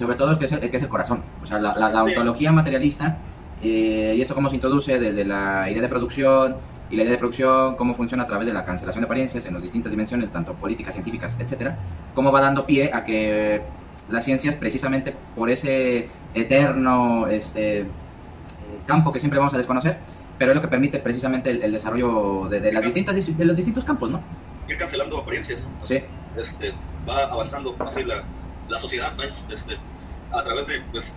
sobre todo el que es el, que es el corazón. O sea, la, la, ontología materialista, eh, y esto cómo se introduce desde la idea de producción, y la idea de producción, cómo funciona a través de la cancelación de apariencias en las distintas dimensiones, tanto políticas, científicas, etcétera, cómo va dando pie a que las ciencias, precisamente por ese eterno este, campo que siempre vamos a desconocer, pero es lo que permite precisamente el, desarrollo de, las distintas, de los distintos campos, ¿no? Ir cancelando apariencias. Sí. Este, va avanzando así la, la sociedad, este, a través de pues,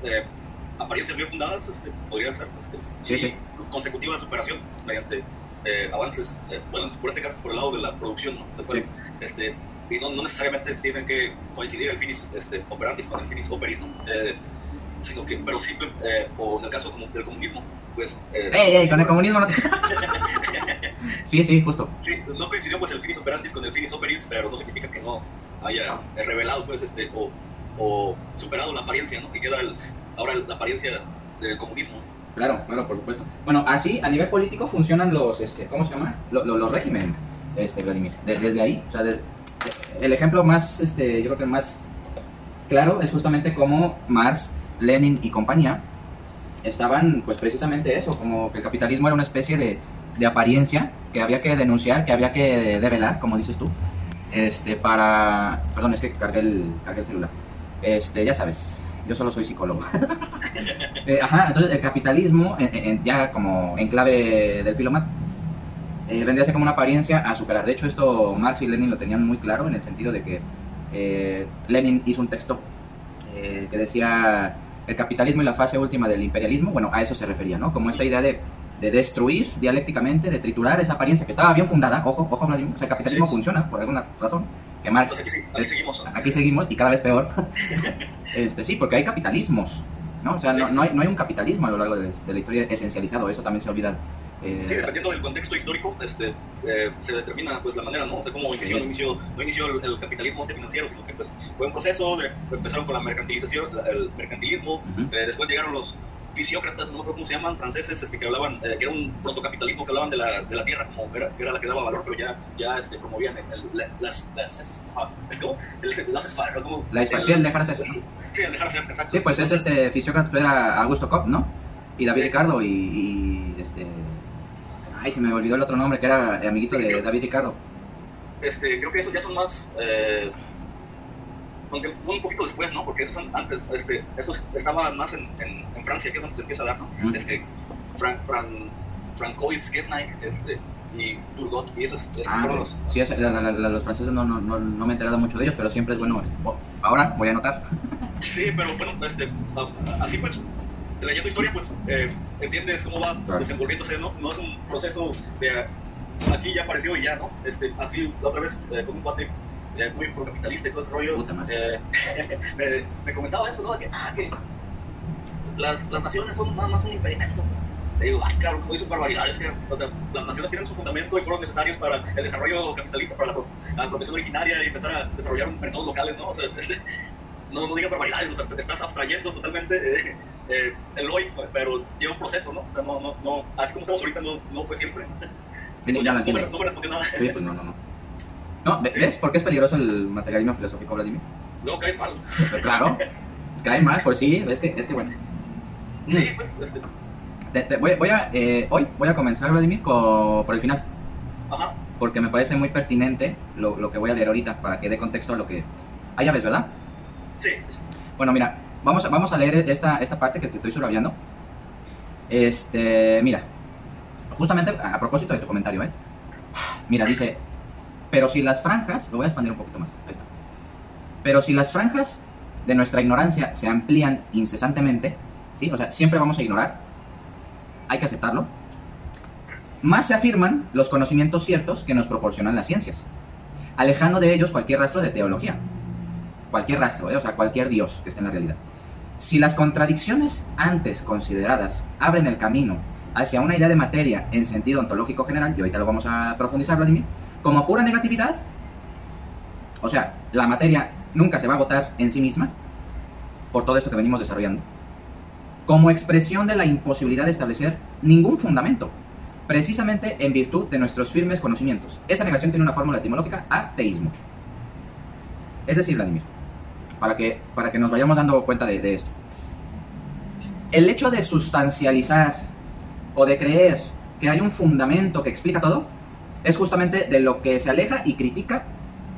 apariencias bien fundadas, este, podría ser este, sí, sí. consecutiva superación mediante eh, avances, eh, bueno, por este caso por el lado de la producción, ¿no? este, y no, no, necesariamente tienen que coincidir el finis este, operantis con el finis operis, ¿no? Eh, sino que, pero sí, o en el caso del comunismo, pues... ¡Ey, ey! Con el comunismo no te... sí, sí, justo. Sí, no coincidió pues el finis operantis con el finis operis, pero no significa que no haya revelado pues este, o, o superado la apariencia, ¿no? Que queda ahora la apariencia del comunismo. Claro, claro, por supuesto. Bueno, así a nivel político funcionan los, este, ¿cómo se llama? Los, los, regímenes, este, Vladimir. desde ahí, o sea, el ejemplo más, este, yo creo que el más claro es justamente cómo Marx, Lenin y compañía estaban, pues precisamente eso, como que el capitalismo era una especie de, de apariencia que había que denunciar, que había que develar, como dices tú, este, para... Perdón, es que cargué el, cargué el celular. Este, ya sabes, yo solo soy psicólogo. Eh, ajá, entonces el capitalismo, ya como en clave del filomat, eh, vendría a ser como una apariencia a superar. De hecho, esto Marx y Lenin lo tenían muy claro en el sentido de que eh, Lenin hizo un texto que decía el capitalismo y la fase última del imperialismo. Bueno, a eso se refería, ¿no? Como esta idea de, de destruir dialécticamente, de triturar esa apariencia que estaba bien fundada. Ojo, ojo, Vladimir. O sea, el capitalismo funciona por alguna razón que Marx... aquí, aquí, seguimos. Aquí seguimos y cada vez peor. este, sí, porque hay capitalismos, ¿no? O sea, no, no, hay, no, hay, un capitalismo a lo largo de, la historia esencializado, eso también se olvida. Eh, sí, dependiendo del contexto histórico, este, eh, se determina pues la manera, ¿no? O sea, cómo inició, no inició, no inició el, capitalismo este financiero, sino que pues, fue un proceso, de, empezaron con la mercantilización, el mercantilismo, eh, después llegaron los fisiócratas, no me acuerdo cómo se llaman, franceses, este, que hablaban, eh, que era un protocapitalismo que hablaban de la, de la tierra como era, que era la que daba valor, pero ya, ya este, promovían el, las, las, ¿cómo? El, las ¿cómo? La expansión, el dejar hacer. Sí, el dejar hacer, exacto. Sí, pues ese este, fisiócrata era Augusto Kopp, ¿no? Y David Ricardo y, y, este... Ay, se me olvidó el otro nombre, que era amiguito de David Ricardo. Este, creo que esos ya son más... Eh, aunque un poquito después, ¿no? Porque esos son antes, este, estos estaban más en, en, en, Francia, que es donde se empieza a dar, ¿no? Mm. Este, Fran, Fran, Francois Gesnike, este, y Turgot, y esos, esos ah, los... Sí, es, la, la, la, los franceses no, no, no, no, me he enterado mucho de ellos, pero siempre es bueno, este, oh, ahora voy a anotar. sí, pero bueno, este, así pues, leyendo historia, pues, eh, entiendes cómo va claro. desenvolviéndose, ¿no? No es un proceso de aquí ya apareció y ya, ¿no? Este, así, la otra vez, eh, con un cuate muy procapitalista y todo ese rollo, eh, me, me, comentaba eso, ¿no? Que, ah, que las, las naciones son nada más un impedimento. Le digo, ay, claro, como dicen barbaridades, que, o sea, las naciones tienen su fundamento y fueron necesarios para el desarrollo capitalista, para la, la profesión originaria y empezar a desarrollar mercados locales, ¿no? O sea, no, no digas barbaridades, o sea, te estás abstrayendo totalmente eh, eh, el hoy, pero lleva un proceso, ¿no? O sea, no, no, no, así como estamos ahorita, no, no fue siempre. Sí, ya no, me, no me respondió nada. Sí, pues no, no, no. No, ¿ves por qué es peligroso el materialismo filosófico, Vladimir? No, cae mal. Pues, claro, cae mal, por sí, es que, es que bueno. Sí, pues, pues te, te, voy, voy, a, eh, hoy voy a comenzar, Vladimir, con, por el final. Ajá. Porque me parece muy pertinente lo, lo, que voy a leer ahorita, para que dé contexto a lo que... Ah, ya ves, ¿verdad? Sí. Bueno, mira, vamos a, vamos a leer esta, esta parte que te estoy subraviando. Este, mira, justamente a propósito de tu comentario, ¿eh? Mira, dice, pero si las franjas, lo voy a expandir un poquito más, ahí está. Pero si las franjas de nuestra ignorancia se amplían incesantemente, ¿sí? O sea, siempre vamos a ignorar, hay que aceptarlo, más se afirman los conocimientos ciertos que nos proporcionan las ciencias, alejando de ellos cualquier rastro de teología, cualquier rastro, ¿eh? o sea, cualquier Dios que esté en la realidad. Si las contradicciones antes consideradas abren el camino hacia una idea de materia en sentido ontológico general, y ahorita lo vamos a profundizar, Vladimir, como pura negatividad, o sea, la materia nunca se va a agotar en sí misma, por todo esto que venimos desarrollando, como expresión de la imposibilidad de establecer ningún fundamento, precisamente en virtud de nuestros firmes conocimientos. Esa negación tiene una fórmula etimológica, ateísmo. Es decir, Vladimir, para que, para que nos vayamos dando cuenta de, de esto. El hecho de sustancializar o de creer que hay un fundamento que explica todo, es justamente de lo que se aleja y critica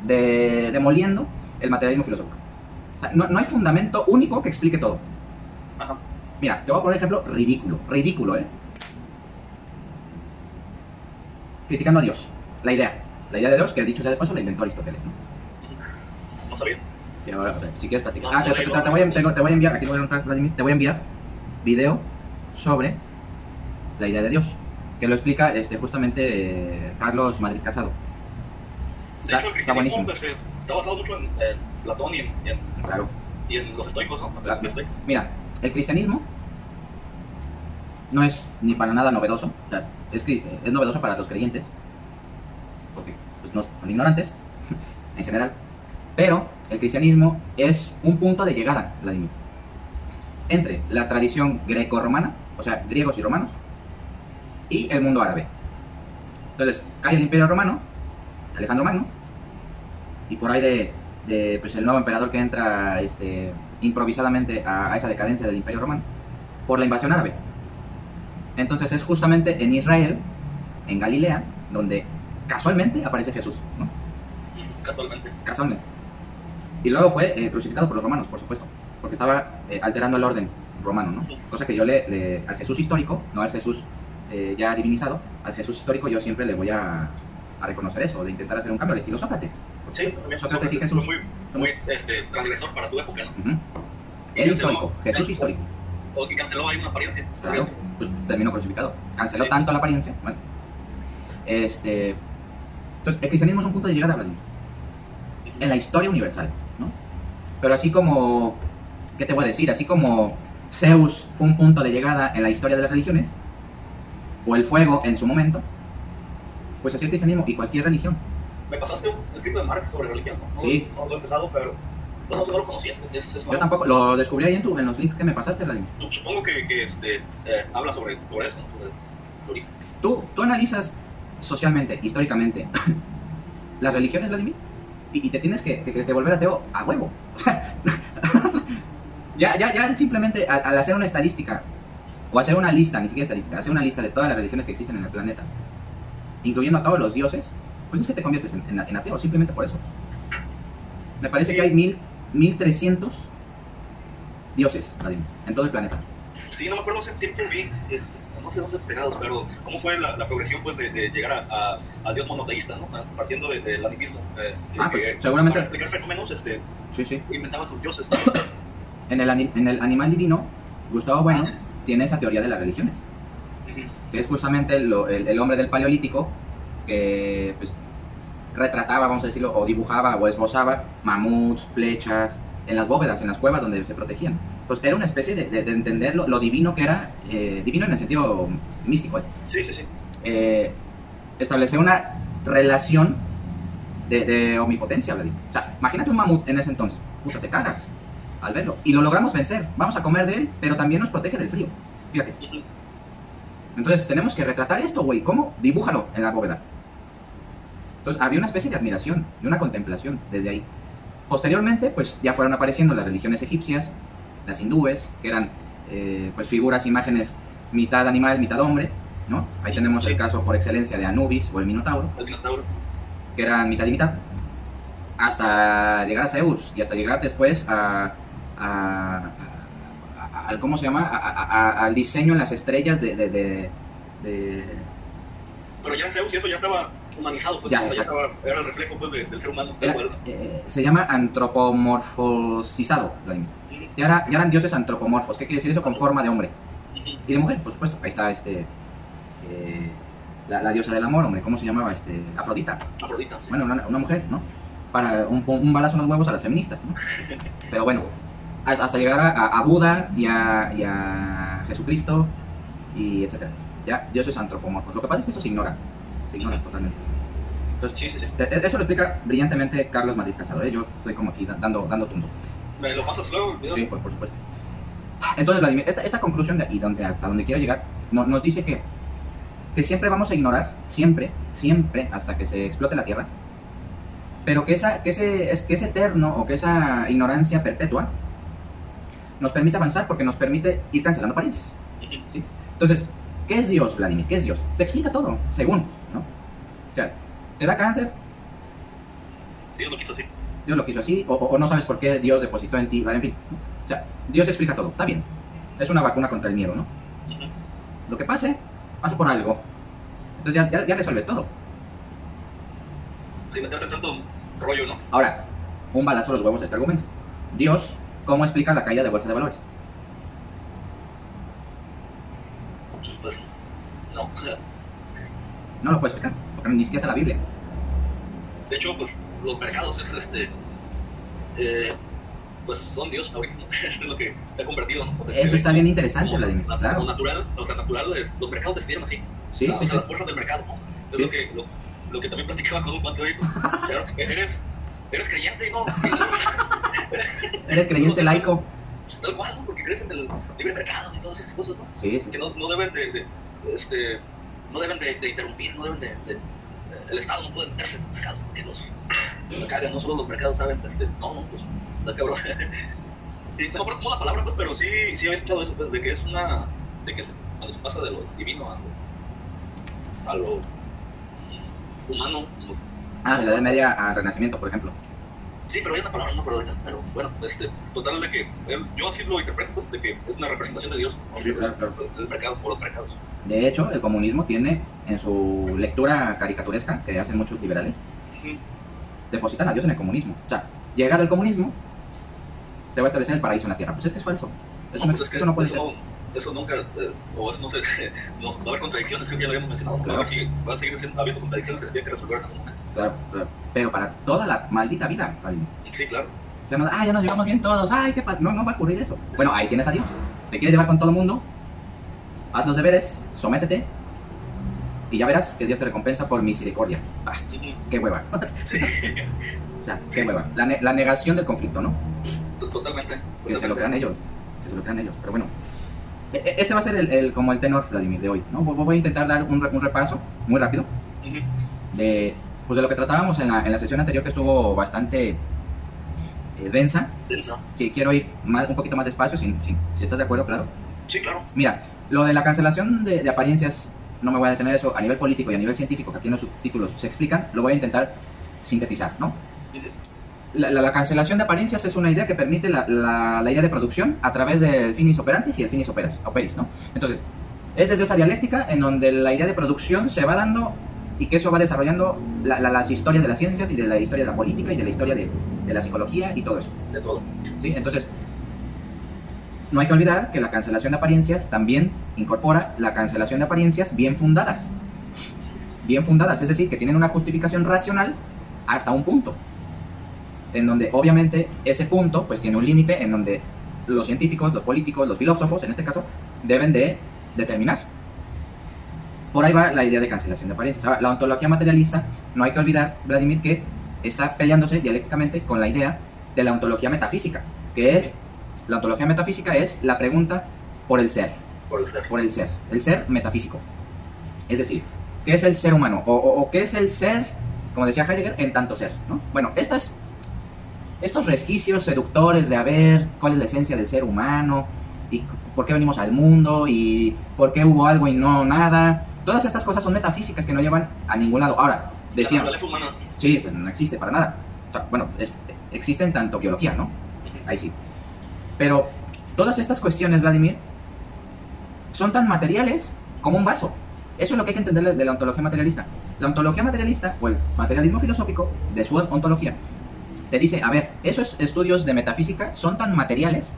de, demoliendo el materialismo filosófico. O sea, no, no, hay fundamento único que explique todo. Ajá. Mira, te voy a poner ejemplo ridículo, ridículo, ¿eh? Criticando a Dios, la idea, la idea de Dios, que he dicho ya de paso la inventó Aristóteles, ¿no? No sabía. Si quieres platicar. No, Ah, te, te- te voy a, te- voy a enviar, aquí te voy a encontrar, Vladimir, te voy a enviar video sobre la idea de Dios, que lo explica este, justamente eh, Carlos Madrid Casado. De Está- hecho, el está cristianismo buenísimo. pues, eh, está basado mucho en, en Platón y en, y en- Claro. y en los estoicos, ¿no? Claro. Mira, el cristianismo no es ni para nada novedoso, o sea, es, cri- es novedoso para los creyentes, porque pues, no son ignorantes en general, pero el cristianismo es un punto de llegada, Vladimir, entre la tradición greco-romana, o sea, griegos y romanos, y el mundo árabe. Entonces, cae el imperio romano, Alejandro Magno, y por ahí de, de, pues, el nuevo emperador que entra este, improvisadamente a, a esa decadencia del imperio romano, por la invasión árabe. Entonces es justamente en Israel, en Galilea, donde casualmente aparece Jesús, ¿no? Casualmente. Casualmente. Y luego fue eh, crucificado por los romanos, por supuesto, porque estaba eh, alterando el orden romano, ¿no? Cosa que yo le, le- al Jesús histórico, no al Jesús eh, ya divinizado, al Jesús histórico yo siempre le voy a, a reconocer eso, de intentar hacer un cambio al estilo Sócrates. Sí, también. Sócrates y Fue Jesús. muy, muy este, transgresor para su época, ¿no? Ujú. El histórico, Jesús histórico. O que canceló ahí una apariencia. Claro, pues terminó crucificado. Canceló Sí. tanto la apariencia. Bueno. Este. Entonces, el cristianismo es un punto de llegada, Vladimir, en la historia universal, ¿no? Pero así como. ¿Qué te voy a decir? Así como Zeus fue un punto de llegada en la historia de las religiones, o el fuego en su momento, pues así el cristianismo y cualquier religión. Me pasaste un escrito de Marx sobre religión, ¿no? Sí. No, no lo he empezado, pero no, no lo conocía. Es- es Yo tampoco, lo descubrí ahí en, tu, en los links que me pasaste, Vladimir. Supongo que, que este, eh, habla sobre, sobre eso, ¿no? Sobre origen. Tú, tú analizas socialmente, históricamente, las religiones, Vladimir, y, y te tienes que, que- que volver ateo a huevo. ya, ya, ya simplemente al, al hacer una estadística, o hacer una lista, ni siquiera estadística, hacer una lista de todas las religiones que existen en el planeta, incluyendo a todos los dioses, pues es que te conviertes en, en- en ateo, simplemente por eso. Me parece que hay mil, 1300 dioses, Vladimir, en todo el planeta. Sí, no me acuerdo hace tiempo vi, este, no sé dónde pegados, pero cómo fue la, la progresión pues de, de llegar a, a, al dios monoteísta, ¿no? A- Partiendo de- del animismo. eh, que- Ah, pues, que seguramente- Para explicar fenómenos, este, Sí, sí. inventaban sus dioses. En el, en el animal divino, Gustavo Bueno Ah, sí. Tiene esa teoría de las religiones, que es justamente lo- el, el hombre del paleolítico que pues, retrataba, vamos a decirlo, o dibujaba o esbozaba mamuts, flechas, en las bóvedas, en las cuevas donde se protegían. Pues era una especie de, de- de entender lo, lo divino que era, eh, divino en el sentido místico, ¿eh? Sí, sí, sí. eh, establecer una relación de, de omnipotencia, Vladimir. O sea, imagínate un mamut en ese entonces. Puta, te cagas al verlo. Y lo logramos vencer. Vamos a comer de él, pero también nos protege del frío. Fíjate. Entonces tenemos que retratar esto, güey. ¿Cómo? Dibújalo en la bóveda. Entonces había una especie de admiración, de una contemplación desde ahí. Posteriormente, pues ya fueron apareciendo las religiones egipcias, las hindúes, que eran eh, pues figuras, imágenes mitad animal, mitad hombre, ¿no? Ahí tenemos el Sí. caso por excelencia de Anubis o el Minotauro, El Minotauro. que eran mitad y mitad, hasta llegar a Zeus y hasta llegar después a, a- a- al cómo se llama, A- al diseño en las estrellas de, de- de- de- Pero ya en Zeus y eso ya estaba humanizado, pues, Ya, o sea, ya estaba, era el reflejo pues, de- del ser humano. era- eh, se llama antropomorfosizado, Vladimir. ya, era- ya eran dioses antropomorfos, ¿qué quiere decir eso? Con forma de hombre y de mujer, por supuesto. Ahí está este eh, la, la diosa del amor, hombre, ¿cómo se llamaba? Este, Afrodita. Afrodita, sí. Bueno, una, una mujer, ¿no? Para un, un balazo en los huevos a las feministas, ¿no? Pero bueno, hasta llegar a, a Buda y a, y a Jesucristo y etcétera. Ya, dioses antropomorfos. Lo que pasa es que eso se ignora, se ignora totalmente. Entonces, Sí, sí, sí. te- eso lo explica brillantemente Carlos Madrid Casado, ¿eh? Yo estoy como aquí da- dando, dando tumbo. ¿Me lo pasas luego? Sí, pues, por supuesto. Entonces, Vladimir, esta, esta conclusión de, y donde, hasta donde quiero llegar, no- nos dice que, que siempre vamos a ignorar, siempre, siempre, hasta que se explote la Tierra, pero que, esa, que, ese, es, que ese eterno o que esa ignorancia perpetua nos permite avanzar porque nos permite ir cancelando apariencias. ¿sí? Entonces, ¿qué es Dios, Vladimir? ¿Qué es Dios? Te explica todo, según, ¿no? O sea, te da cáncer. Dios lo quiso así. Dios lo quiso así, o, no sabes por qué Dios depositó en ti, en fin. O sea, Dios explica todo, está bien. Es una vacuna contra el miedo, ¿no? Lo que pase, pasa por algo. Entonces ya, ya, resuelves todo. Sí, meterte tanto rollo, ¿no? Ahora, un balazo a los huevos a este argumento. Dios, ¿cómo explica la caída de bolsa de valores? Pues, no. No lo puede explicar, porque ni siquiera está la Biblia. De hecho, pues, los mercados es este... Eh, pues son Dios ahorita, es lo que se ha convertido. ¿no? Eso está bien interesante, Vladimir. claro. Natural, o sea, natural, es, los mercados decidieron así. Sí, sí, o sea, las fuerzas del mercado, ¿no? Es lo, que, lo, lo, que también platicaba con un cuate hoy. claro, eres, eres creyente, ¿no? eres creyente laico. Pues, tal cual, ¿no? Porque crees en el libre mercado y todas esas cosas, ¿no? Sí, sí. Que no, no deben de, de, este, no deben de, de, interrumpir, no deben de, de, el Estado no puede meterse en los mercados porque los, los cagan, no solo los mercados saben, este, no, no, pues la cabrón. y no acuerdo la palabra, pues, pero sí, sí había escuchado eso, pues, de que es una. de que se, cuando se pasa de lo divino a lo. a lo humano. Ah, de la Edad Media al Renacimiento, por ejemplo. Sí, pero hay una palabra, no me acuerdo. Pero bueno, este, total de que. yo así lo interpreto, pues, de que es una representación de Dios. Sí, claro, claro. El mercado, por los mercados. De hecho, el comunismo tiene en su lectura caricaturesca, que hacen muchos liberales, depositan a Dios en el comunismo. O sea, llegado el comunismo, se va a establecer el paraíso en la tierra. Pues es que es falso. Eso no, pues no puede ser. Eso nunca, eh, o eso no sé, no, va a haber contradicciones, creo que ya lo habíamos mencionado. Claro. Va, a seguir, va a seguir siendo, habiendo contradicciones que se tienen que resolver en algún momento. Claro, claro. Pero para toda la maldita vida, Sí, claro. O sea, no, ah, ya nos llevamos bien todos, ay, qué No, no va a ocurrir eso. Bueno, ahí tienes a Dios. Te quieres llevar con todo el mundo, haz los deberes, sométete, y ya verás que Dios te recompensa por misericordia. Ah, qué hueva. Sí. o sea, qué hueva. La, la negación del conflicto, ¿no? Totalmente. Que se lo crean ellos. Que se lo crean ellos. Pero bueno. E, e, este va a ser el, como el tenor, Vladimir, de hoy. ¿no? Voy a intentar dar un, un repaso muy rápido de, pues de lo que tratábamos en la, en la sesión anterior que estuvo bastante eh, densa. Densa. Que quiero ir más, un poquito más despacio, si, si, estás de acuerdo, claro. Sí, claro. Mira, lo de la cancelación de, de, apariencias, no me voy a detener eso a nivel político y a nivel científico, que aquí en los subtítulos se explican, lo voy a intentar sintetizar, ¿no? La, cancelación de apariencias es una idea que permite la, la, idea de producción a través del finis operantis y el finis operas, operis, ¿no? Entonces, es desde esa dialéctica en donde la idea de producción se va dando y que eso va desarrollando las historias de las ciencias y de la historia de la política y de la historia de, de la psicología y todo eso. De todo. ¿Sí? Entonces, no hay que olvidar que la cancelación de apariencias también incorpora la cancelación de apariencias bien fundadas. Bien fundadas, es decir, que tienen una justificación racional hasta un punto en donde obviamente ese punto pues tiene un límite en donde los científicos, los políticos, los filósofos, en este caso, deben de determinar. Por ahí va la idea de cancelación de apariencias. Ahora, la ontología materialista, no hay que olvidar, Vladimir, que está peleándose dialécticamente con la idea de la ontología metafísica, que es, la ontología metafísica es la pregunta por el ser. Por el ser. Por el ser. El ser metafísico. Es decir, ¿qué es el ser humano? O, o, o qué es el ser, como decía Heidegger, en tanto ser. ¿no? Bueno, estas estos resquicios seductores de a ver cuál es la esencia del ser humano y por qué venimos al mundo y por qué hubo algo y no nada. Todas estas cosas son metafísicas que no llevan a ningún lado. Ahora, decían... Sí, pues, no existe para nada. bueno, existen tanto biología, ¿no? Ahí sí. Pero todas estas cuestiones, Vladimir, son tan materiales como un vaso. Eso es lo que hay que entender de la ontología materialista. La ontología materialista, o el materialismo filosófico de su ontología, te dice, a ver, esos estudios de metafísica son tan materiales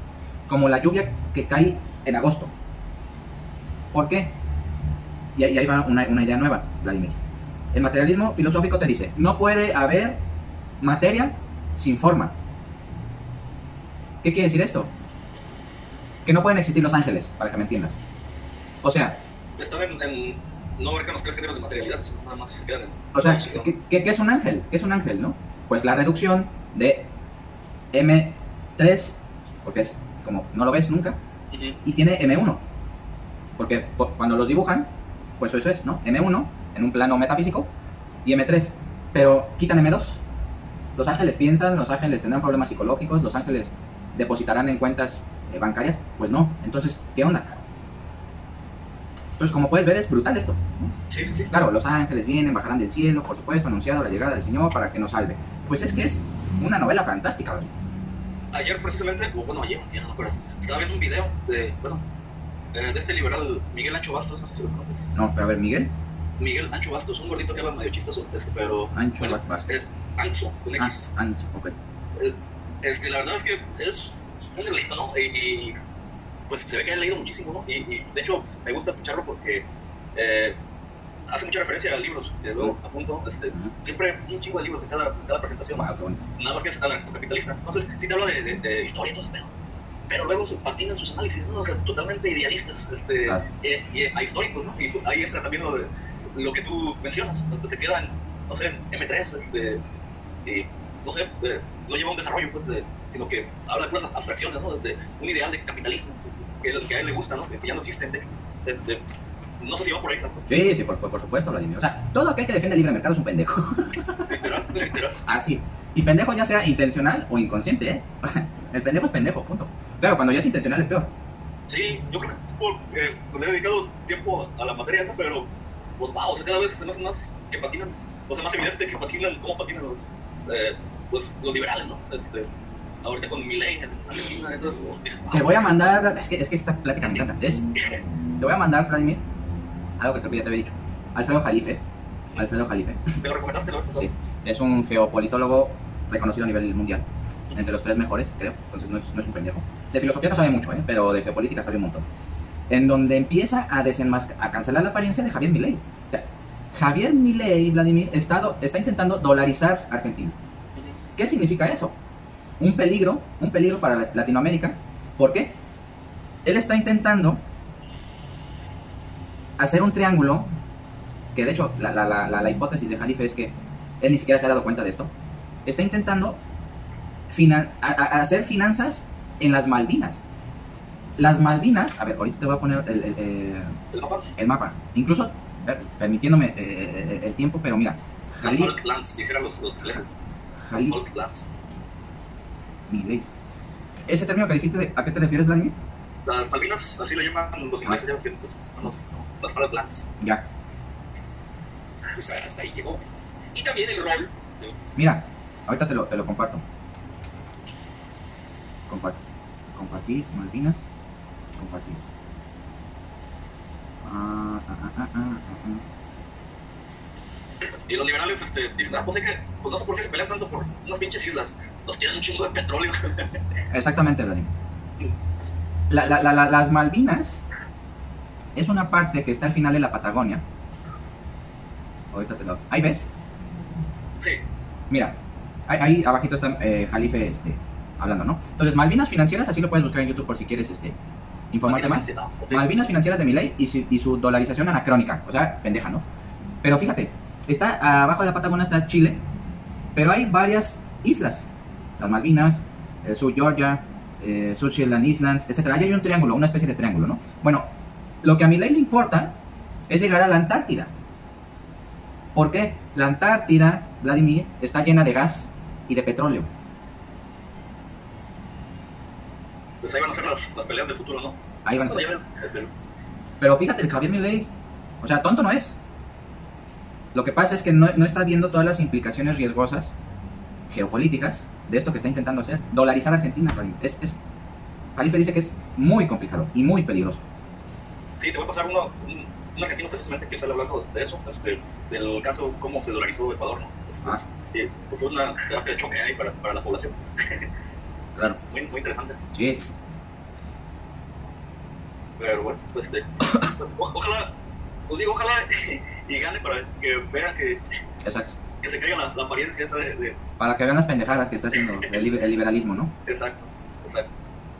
como la lluvia que cae en agosto. ¿Por qué? Y ahí va una, idea nueva, Vladimir. El materialismo filosófico te dice, no puede haber materia sin forma. ¿Qué quiere decir esto? Que no pueden existir los ángeles, para que me entiendas. O sea... Están en, no abarcan los tres de materialidad, nada más se quedan en... O sea, ¿qué, ¿qué, es un ángel? ¿Qué es un ángel, no? Pues la reducción de M3, porque es como no lo ves nunca, y tiene M1, porque cuando los dibujan, pues eso es, ¿no? M1 en un plano metafísico y M3, pero quitan M2 Los ángeles piensan, los ángeles tendrán problemas psicológicos, los ángeles depositarán en cuentas eh, bancarias. Pues no. Entonces, ¿qué onda? Entonces, como puedes ver, es brutal esto. Sí, sí, sí. Claro, los ángeles vienen, bajarán del cielo, por supuesto, anunciado la llegada del Señor para que nos salve. Pues es que es una novela fantástica. ¿verdad? Ayer precisamente, o bueno, ayer, no me acuerdo, estaba viendo un video de, bueno, eh, de este liberal Miguel Ancho Bastos, no sé si lo conoces. No, pero a ver, Miguel. Miguel Ancho Bastos, un gordito que habla medio chistoso, este, pero... Ancho bueno, Bastos. eh, Ancho, con Ah, X. Ancho, ok. Eh, Este, la verdad es que es un gordito, ¿no? Y, y, pues se ve que ha leído muchísimo, ¿no? Y, y, de hecho me gusta escucharlo porque eh, hace mucha referencia a libros, que luego apunto, este, Ujú. siempre un chingo de libros en cada, cada presentación. Wow, nada más que es anarcocapitalista. Entonces, sí te habla de, de, de historia y todo ese pedo. Pero luego se patinan sus análisis, ¿no? O sea, totalmente idealistas, este, Claro. eh, y, a históricos, ¿no? Y ahí entra también lo, de, lo que tú mencionas, los que se quedan, no sé, en M3, este, y, no sé, eh, no lleva un desarrollo, pues, de- sino que habla de unas abstracciones, ¿no? De un ideal de capitalismo, que, que a él le gusta, ¿no? Que ya no existe, este, no sé si va por ahí, ¿no? Sí, sí, por, por, por supuesto, Vladimir. O sea, todo aquel que defiende el libre mercado es un pendejo. Literal, literal. Así. Y pendejo ya sea intencional o inconsciente, ¿eh? El pendejo es pendejo, punto. Claro, cuando ya es intencional es peor. Sí, yo creo que por, eh, he dedicado tiempo a la materia esa, pero pues wow, o sea, cada vez se me hace más que patinan, o sea, más evidente que patinan, cómo patinan los, eh, pues, los liberales, ¿no? Este, ahorita con mi ley wow. Te voy a mandar, es que, es que esta plática me encanta. Es, te voy a mandar, Vladimir, algo que creo que ya te había dicho. Alfredo Jalife. Alfredo Jalife. ¿Me lo recomendaste, no? Sí. Es un geopolitólogo reconocido a nivel mundial. Entre los tres mejores, creo. Entonces no es, no es un pendejo. De filosofía no sabe mucho, ¿eh? pero de geopolítica sabe un montón. En donde empieza a desenmascarar, a cancelar la apariencia de Javier Milei. O sea, Javier Milei, Vladimir, está, do- está intentando dolarizar Argentina. ¿Qué significa eso? Un peligro, un peligro para la- Latinoamérica. ¿Por qué? Él está intentando hacer un triángulo, que de hecho la, la- la- la- hipótesis de Jalife es que él ni siquiera se ha dado cuenta de esto. Está intentando finan- a- a- hacer finanzas en las Malvinas. Las Malvinas, a ver, ahorita te voy a poner el, el- el- El mapa, el mapa, incluso eh, permitiéndome eh, eh, el tiempo, pero mira, las Jali- Falklands, dijeran los, los las Jali- Falklands. Milei. Ese término que dijiste, ¿a qué te refieres, Vladimir? Las Malvinas, así lo llaman los ingleses, ya los no, las Falklands. Ya. Pues hasta ahí llegó. Y también el rol de Mira, ahorita te lo, te lo comparto. Compartir. Compartir, Malvinas. Compartir. Ah, ah, ah. Y los liberales este, dicen, ah, pues, que, pues no sé por qué se pelean tanto por unas pinches islas. Nos tiran un chingo de petróleo. Exactamente, Vladimir. La- la- la- la- las Malvinas es una parte que está al final de la Patagonia. Ahorita te lo. Ahí ves. sí, Mira, ahí, ahí abajito está eh, Jalife este, hablando, ¿no? Entonces, Malvinas financieras, así lo puedes buscar en YouTube por si quieres este, informarte más. Malvinas financieras de Milei y su, y su dolarización anacrónica. O sea, pendeja, ¿no? Pero fíjate, está abajo de la Patagonia está Chile, pero hay varias islas. Las Malvinas, el Sur Georgia, eh, Shetland Islands, etc. Ahí hay un triángulo, una especie de triángulo, ¿no? Bueno, lo que a Milei le importa es llegar a la Antártida. ¿Por qué? La Antártida, Vladimir, está llena de gas y de petróleo. Pues ahí van a ser las, las peleas del futuro, ¿no? Ahí van a ser. del- Pero fíjate, el Javier Milei, o sea, tonto no es. Lo que pasa es que no, no está viendo todas las implicaciones riesgosas geopolíticas de esto que está intentando hacer. Dolarizar a Argentina, Vladimir. Es, es, Jalife dice que es muy complicado y muy peligroso. Sí, te voy a pasar uno, un, un argentino precisamente que sale hablando de eso, este, del caso cómo se dolarizó Ecuador, ¿no? Este, Ah. pues fue una terapia de choque ahí para, para la población. Claro. Muy, muy interesante. Sí. Pero bueno, pues, este, pues, ojalá, os digo, ojalá y gane para que vean que, exacto. que se caiga la, la apariencia esa de, de- Para que vean las pendejadas que está haciendo el, el liberalismo, ¿no? exacto, exacto.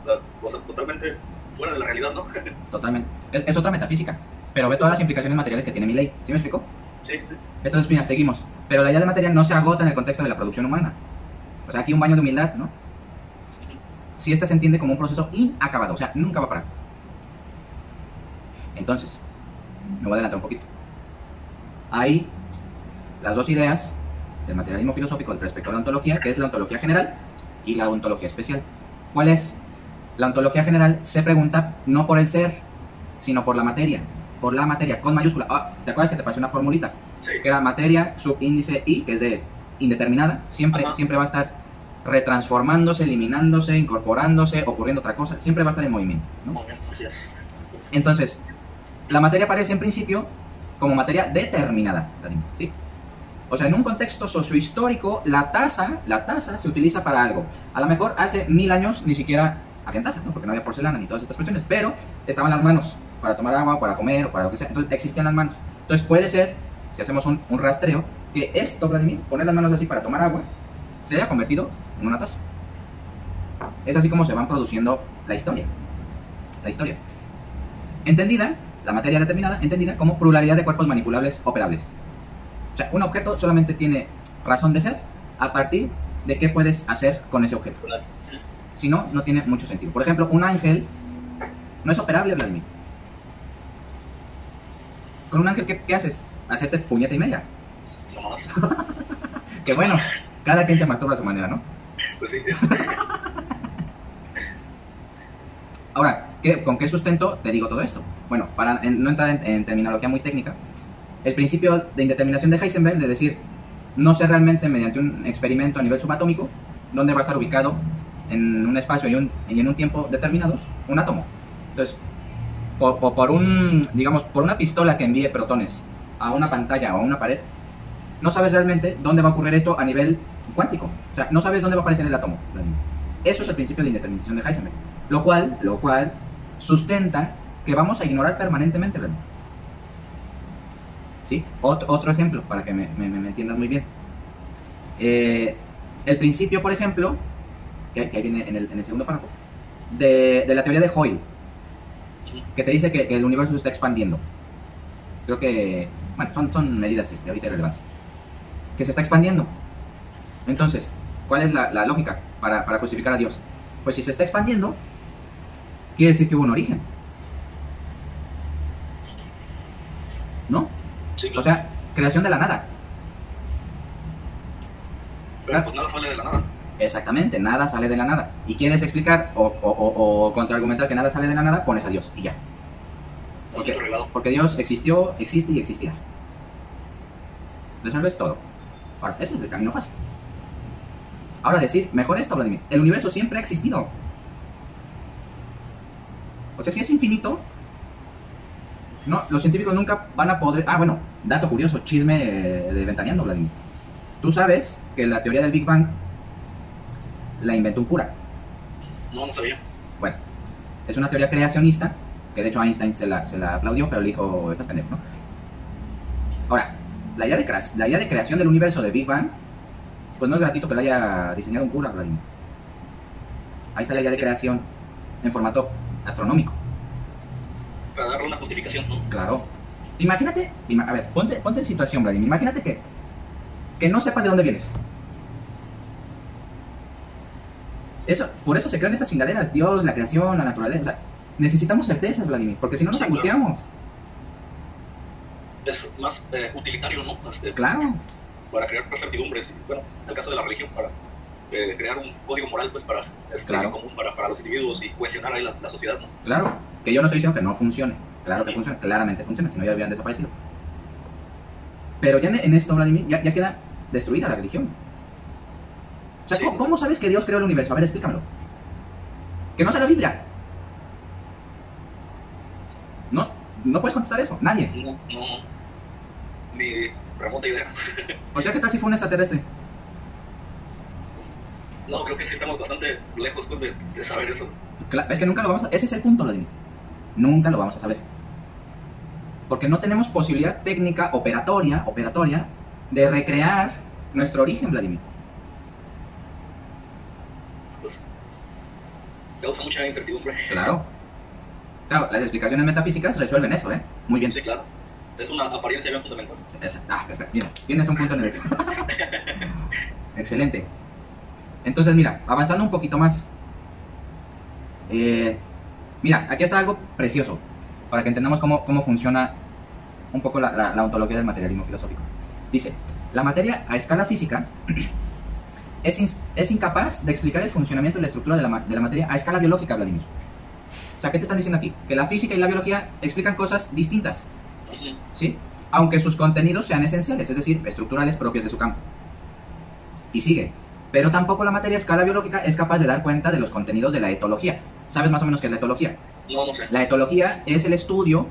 La- o sea, totalmente fuera de la realidad, ¿no? Totalmente. Es, es otra metafísica. Pero ve todas las implicaciones materiales que tiene mi ley. ¿Sí me explico? sí, sí. Entonces, mira, seguimos. Pero la idea de materia no se agota en el contexto de la producción humana. O sea, aquí un baño de humildad, ¿no? Si esta se entiende como un proceso inacabado, o sea, nunca va a parar. Entonces, me voy a adelantar un poquito. Ahí, las dos ideas del materialismo filosófico respecto a la ontología, que es la ontología general y la ontología especial. ¿Cuál es? La ontología general se pregunta no por el ser, sino por la materia. Por la materia, con mayúscula. Ah, ¿te acuerdas que te pasé una formulita? Sí. Que era materia, subíndice I, que es de indeterminada. Siempre, Ajá. siempre va a estar retransformándose, eliminándose, incorporándose, ocurriendo otra cosa. Siempre va a estar en movimiento. ¿no? Entonces, la materia aparece en principio como materia determinada, ¿sí? O sea, en un contexto sociohistórico, la taza, la taza se utiliza para algo. A lo mejor hace mil años ni siquiera habían tazas, ¿no? Porque no había porcelana ni todas estas cuestiones, pero estaban las manos para tomar agua, para comer o para lo que sea. Entonces, existían las manos. Entonces, puede ser, si hacemos un, un rastreo, que esto, Vladimir, poner las manos así para tomar agua, se haya convertido en una taza. Es así como se van produciendo la historia. La historia entendida, la materia determinada, entendida como pluralidad de cuerpos manipulables operables. O sea, un objeto solamente tiene razón de ser a partir de qué puedes hacer con ese objeto. Si no, no tiene mucho sentido. Por ejemplo, un ángel no es operable, Vladimir. Con un ángel, ¿qué, qué haces? Hacerte puñeta y media. No más. Que bueno, cada quien se masturba a su manera, ¿no? Pues sí. Ahora, ¿qué- ¿con qué sustento te digo todo esto? Bueno, para en- no entrar en, en terminología muy técnica, el principio de indeterminación de Heisenberg, de decir, no sé realmente mediante un experimento a nivel subatómico dónde va a estar ubicado en un espacio y, un- en un tiempo determinados un átomo. Entonces, por, por- un, digamos, por una pistola que envíe protones a una pantalla o a una pared, no sabes realmente dónde va a ocurrir esto a nivel cuántico. O sea, no sabes dónde va a aparecer el átomo. Eso es el principio de indeterminación de Heisenberg. Lo cual, lo cual sustenta que vamos a ignorar permanentemente. ¿Sí? Otro, otro ejemplo, para que me, me- me entiendas muy bien. Eh, el principio, por ejemplo, que, que ahí viene en el, en el segundo párrafo, de, de la teoría de Hoyle, que te dice que, que el universo se está expandiendo. Creo que, bueno, son, son medidas este, ahorita irrelevantes. Que se está expandiendo. Entonces, ¿cuál es la, la lógica para, para justificar a Dios? Pues si se está expandiendo, quiere decir que hubo un origen. ¿No? Sí, O sea, creación de la nada. Pero pues nada sale de la nada. Exactamente, nada sale de la nada. Y quieres explicar o, o, o, o contraargumentar que nada sale de la nada, pones a Dios y ya. Porque Dios existió, existe y existirá. Resuelves todo. Ahora, ese es el camino fácil. Ahora decir, mejor esto, Vladimir. El universo siempre ha existido. O sea, si es infinito, no, los científicos nunca van a poder... Ah, bueno, dato curioso, chisme eh, de ventaneando, Vladimir. Tú sabes que la teoría del Big Bang la inventó un cura. No, no sabía. Bueno, es una teoría creacionista, que de hecho Einstein se la, se la aplaudió, pero le dijo, estás pendejo, ¿no? Ahora, la idea, de la idea de creación del universo de Big Bang, pues no es gratuito que la haya diseñado un cura, Vladimir. Ahí está la idea de creación en formato astronómico. Para darle una justificación, ¿no? Claro. Imagínate, ima- a ver, ponte, ponte en situación, Vladimir. Imagínate que, que no sepas de dónde vienes. Eso, por eso se crean estas chingaderas, Dios, la creación, la naturaleza. O sea, necesitamos certezas, Vladimir, porque si no nos Sí, angustiamos. Es más eh, utilitario, ¿no? Este, Claro, Para crear certidumbres. Y, bueno, en el caso de la religión, para eh, crear un código moral, pues para este, Claro. común para, para los individuos y cohesionar ahí la, la sociedad, ¿no? claro. Que yo no estoy diciendo que no funcione. Claro que funciona, claramente funciona, si no ya habían desaparecido. Pero ya en, en esto, Vladimir, ya, ya queda destruida la religión. O sea, Sí. ¿cómo, cómo sabes que Dios creó el universo? A ver, explícamelo. Que no sea la Biblia. No, no puedes contestar eso, nadie. No, no, ni remota idea. O sea, ¿qué tal si fue un extraterrestre? No, creo que sí estamos bastante lejos pues, de, de saber eso. Es que nunca lo vamos a... Ese es el punto, Vladimir. Nunca lo vamos a saber. Porque no tenemos posibilidad técnica, operatoria, operatoria, de recrear nuestro origen, Vladimir. Pues causa mucha incertidumbre. Claro. Claro, las explicaciones metafísicas resuelven eso, ¿eh? Muy bien. Sí, claro. Es una apariencia bien fundamental. Esa- Ah, perfecto. Mira, tienes un punto en el ex. Excelente. Entonces, mira, avanzando un poquito más. Eh, mira, aquí está algo precioso para que entendamos cómo, cómo funciona un poco la, la- la ontología del materialismo filosófico. Dice, La materia a escala física es, es incapaz de explicar el funcionamiento y la estructura de la, de la materia a escala biológica, Vladimir. O sea, ¿qué te están diciendo aquí? Que la física y la biología explican cosas distintas. ¿Sí? Aunque sus contenidos sean esenciales, es decir, estructurales propios de su campo. Y sigue. Pero tampoco la materia a escala biológica es capaz de dar cuenta de los contenidos de la etología. ¿Sabes más o menos qué es la etología? No, no sé. La etología es el estudio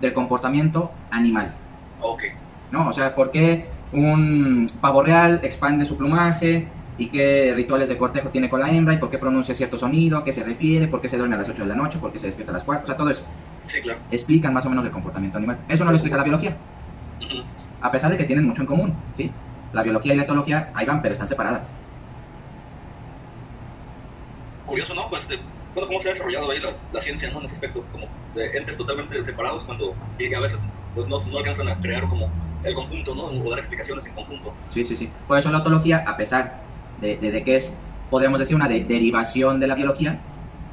del comportamiento animal. Ok. ¿No? O sea, ¿por qué un pavo real expande su plumaje? ¿Y qué rituales de cortejo tiene con la hembra? ¿Y por qué pronuncia cierto sonido? ¿A qué se refiere? ¿Por qué se duerme a las 8 de la noche? ¿Por qué se despierta a las 4? O sea, todo eso. Sí, claro. Explican más o menos el comportamiento animal. Eso no lo explica la biología. A pesar de que tienen mucho en común, ¿sí? La biología y la etología ahí van, pero están separadas. Curioso, ¿no? Pues, de- bueno, cómo se ha desarrollado ahí la, la ciencia, ¿no? En ese aspecto, como de entes totalmente separados cuando, y a veces, pues, no, no alcanzan a crear como el conjunto, ¿no? O dar explicaciones en conjunto. Sí, sí, sí. Por eso la etología, a pesar de, de- de que es, podríamos decir, una de- derivación de la biología,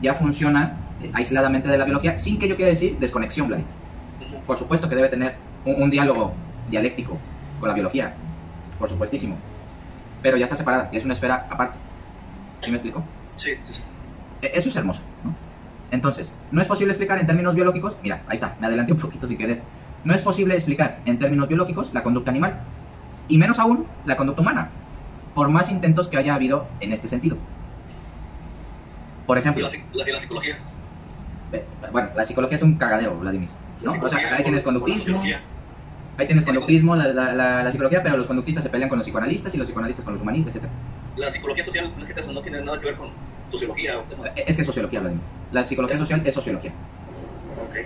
ya funciona eh, aisladamente de la biología, sin que yo quiera decir desconexión, Vladi. Ujú. Por supuesto que debe tener un, un diálogo dialéctico con la biología, por supuestísimo. Pero ya está separada, y es una esfera aparte. ¿Sí me explico? Sí, sí, sí. E- Eso es hermoso, ¿no? Entonces, no es posible explicar en términos biológicos, mira, ahí está, me adelanté un poquito sin querer. No es posible explicar en términos biológicos la conducta animal, y menos aún la conducta humana, por más intentos que haya habido en este sentido. Por Y ejemplo, la, psi- la, y la psicología. bueno, la psicología es un cagadero, Vladimir. La ¿no? O sea, ahí tienes con- con la conductismo, ahí tienes conductismo, la, la- la- la psicología, pero los conductistas se pelean con los psicoanalistas y los psicoanalistas con los humanistas, etc. La psicología social, en este caso, no tiene nada que ver con sociología o tema. Eh, Es que es sociología, Vladimir. La psicología Eso. social es sociología. Ok.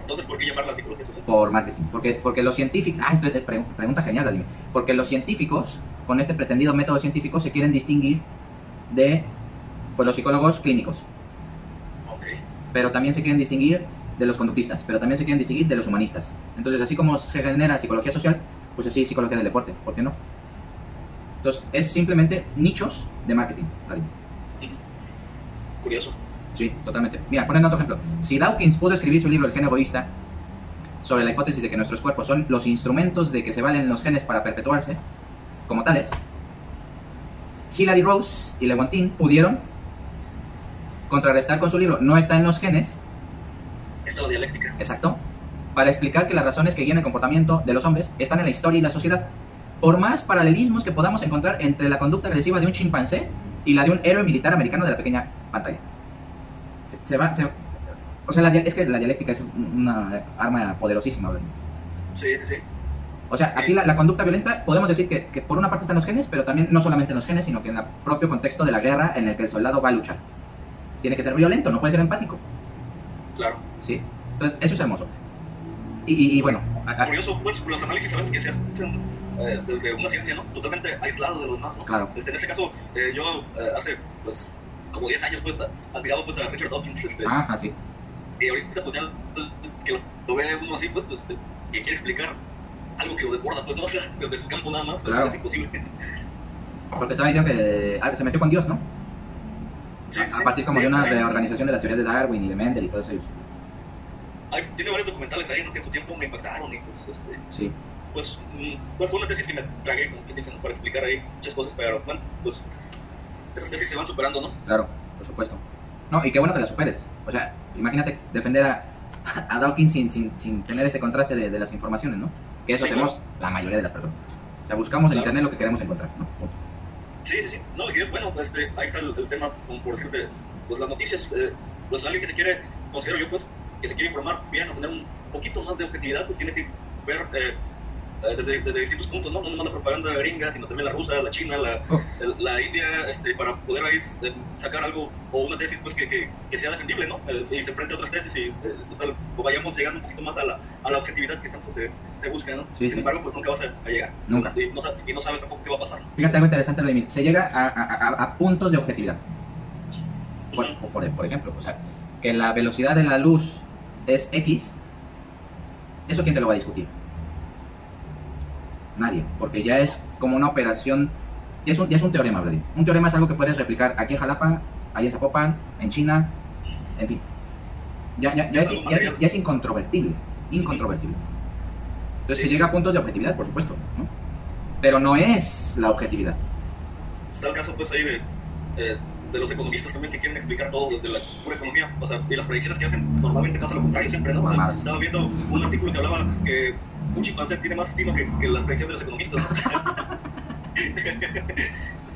Entonces, ¿por qué llamarla psicología social? por marketing. Porque, porque los científicos. Ah, esto es pre- pregunta genial, Vladimir. Porque los científicos, con este pretendido método científico, se quieren distinguir de pues, los psicólogos clínicos. Ok. Pero también se quieren distinguir de los conductistas. Pero también se quieren distinguir de los humanistas. Entonces, así como se genera psicología social, pues así psicología del deporte. ¿Por qué no? Entonces, es simplemente nichos de marketing. Ujú. Curioso. Sí, totalmente. Mira, poniendo otro ejemplo. Si Dawkins pudo escribir su libro El gen egoísta sobre la hipótesis de que nuestros cuerpos son los instrumentos de que se valen los genes para perpetuarse como tales, Hilary Rose y Lewontin pudieron contrarrestar con su libro No está en los genes, Esta dialéctica. exacto, para explicar que las razones que guían el comportamiento de los hombres están en la historia y la sociedad. Por más paralelismos que podamos encontrar entre la conducta agresiva de un chimpancé y la de un héroe militar americano de la pequeña pantalla. Se, se va, se- o sea, la es que la dialéctica es una arma poderosísima. ¿verdad? Sí, sí, sí. O sea, aquí la, la conducta violenta podemos decir que, que por una parte están los genes, pero también no solamente en los genes, sino que en el propio contexto de la guerra en el que el soldado va a luchar. Tiene que ser violento, no puede ser empático. Claro. ¿sí? Entonces, eso es hermoso. Y, y- y bueno, a- a- Curioso, pues, los análisis a veces que se hacen eh, desde una ciencia, ¿no? Totalmente aislado de los demás, ¿no? claro, Este, en ese caso, eh, yo eh, hace, pues, como 10 años, pues, admirado, pues, a Richard Dawkins, este, ajá, sí. y ahorita, pues, ya que lo, lo ve uno así, pues, este, que quiere explicar algo que lo desborda, pues, no, o sea, desde su campo nada más, pues, Claro. es imposible. Porque estaba diciendo que ah, se metió con Dios, ¿no? Sí, a, sí, a partir como sí, de una reorganización de las teorías de Darwin y de Mendel y todos ellos. hay- tiene varios documentales ahí, ¿no? Que en su tiempo me impactaron y, pues, este, Sí, pues, mm, pues fue una tesis que me tragué, como quien dice, ¿no? para explicar ahí muchas cosas, pero bueno, pues esas tesis se van superando, ¿no? claro, por supuesto. No, y qué bueno que la superes. O sea, imagínate defender a, a Dawkins sin, sin, sin tener este contraste de, de las informaciones, ¿no? Que eso hacemos la mayoría de las personas. O sea, buscamos en Claro. internet lo que queremos encontrar, ¿no? Sí, sí, sí. No, y es bueno, este, ahí está el, el tema, como por decirte, pues las noticias, eh, pues alguien que se quiere, considero yo, pues, que se quiere informar bien o tener un poquito más de objetividad, pues tiene que ver eh, desde, desde distintos puntos, ¿no? No nomás la propaganda gringa, sino también la rusa, la china, la, Oh. el- la india, este, para poder ahí eh, sacar algo o una tesis, pues, que, que, que sea defendible, ¿no? Eh, y se enfrente a otras tesis y, eh, total, o vayamos llegando un poquito más a la, a la objetividad que tanto se, se busca, ¿no? Sí, Sin sí. embargo, pues nunca vas a, a llegar. Nunca. Y no, y no sabes tampoco qué va a pasar. Fíjate algo interesante, Vladimir. Se llega a, a- a- puntos de objetividad. Por, Ujú. por- por ejemplo, o sea, que la velocidad de la luz es X, ¿eso quién te lo va a discutir? Nadie, porque ya es como una operación, ya es un, ya es un teorema, Vladimir. Un teorema es algo que puedes replicar aquí en Jalapa, ahí en Zapopan, en China, en fin. Ya, ya, ya, es, ya es- ya es incontrovertible, incontrovertible. Entonces se llega a puntos de objetividad, por supuesto, ¿no? pero no es la objetividad. Está el caso, pues, ahí de, eh, de los economistas también que quieren explicar todo desde la pura economía. O sea, y las predicciones que hacen normalmente pasa lo contrario siempre, ¿no? O sea, estaba viendo un artículo que hablaba que un chimpancé tiene más destino que, que las predicciones de los economistas, ¿no?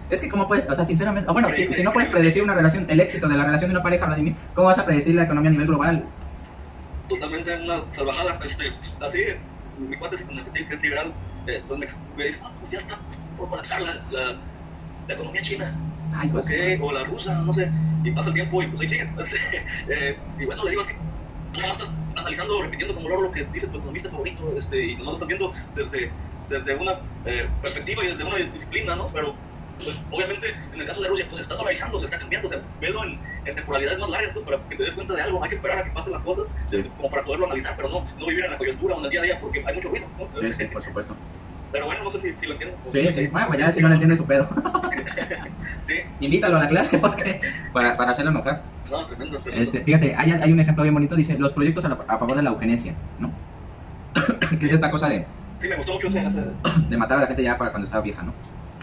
Es que, ¿cómo puedes? O sea, sinceramente. bueno, si, si, no puedes predecir una relación, el éxito de la relación de una pareja, Vladimir, ¿cómo vas a predecir la economía a nivel global? Totalmente una salvajada. Este, así, mi cuate con el que tiene que es liberal, eh, donde me dice, ah, pues ya está por colapsar la, la, la economía china. Ay, pues, okay, o la rusa, no sé. Y pasa el tiempo y pues ahí sigue. Este, eh, y bueno, le digo, es que estás analizando, repitiendo como loro lo que dice tu economista favorito, este, y no lo estás viendo desde, desde una eh, perspectiva y desde una disciplina, ¿no? Pero pues obviamente en el caso de Rusia pues se está dolarizando, se está cambiando, o sea, velo en, en, temporalidades más largas pues para que te des cuenta de algo, hay que esperar a que pasen las cosas sí. como para poderlo analizar, pero no, no vivir en la coyuntura o en el día a día porque hay mucho ruido. ¿no? Sí, sí, por supuesto. Pero bueno, no sé si, si lo entiendo. Sí, sí, bueno, pues ya si no lo entiende su pedo. sí. Invítalo a la clase porque, para, para hacerlo enojar. No, tremendo, tremendo. Este, fíjate, hay, hay un ejemplo bien bonito, dice, los proyectos a, la, a favor de la eugenesia, ¿no? que es esta cosa de... Sí, me gustó mucho ese... De matar a la gente ya para cuando estaba vieja, ¿no?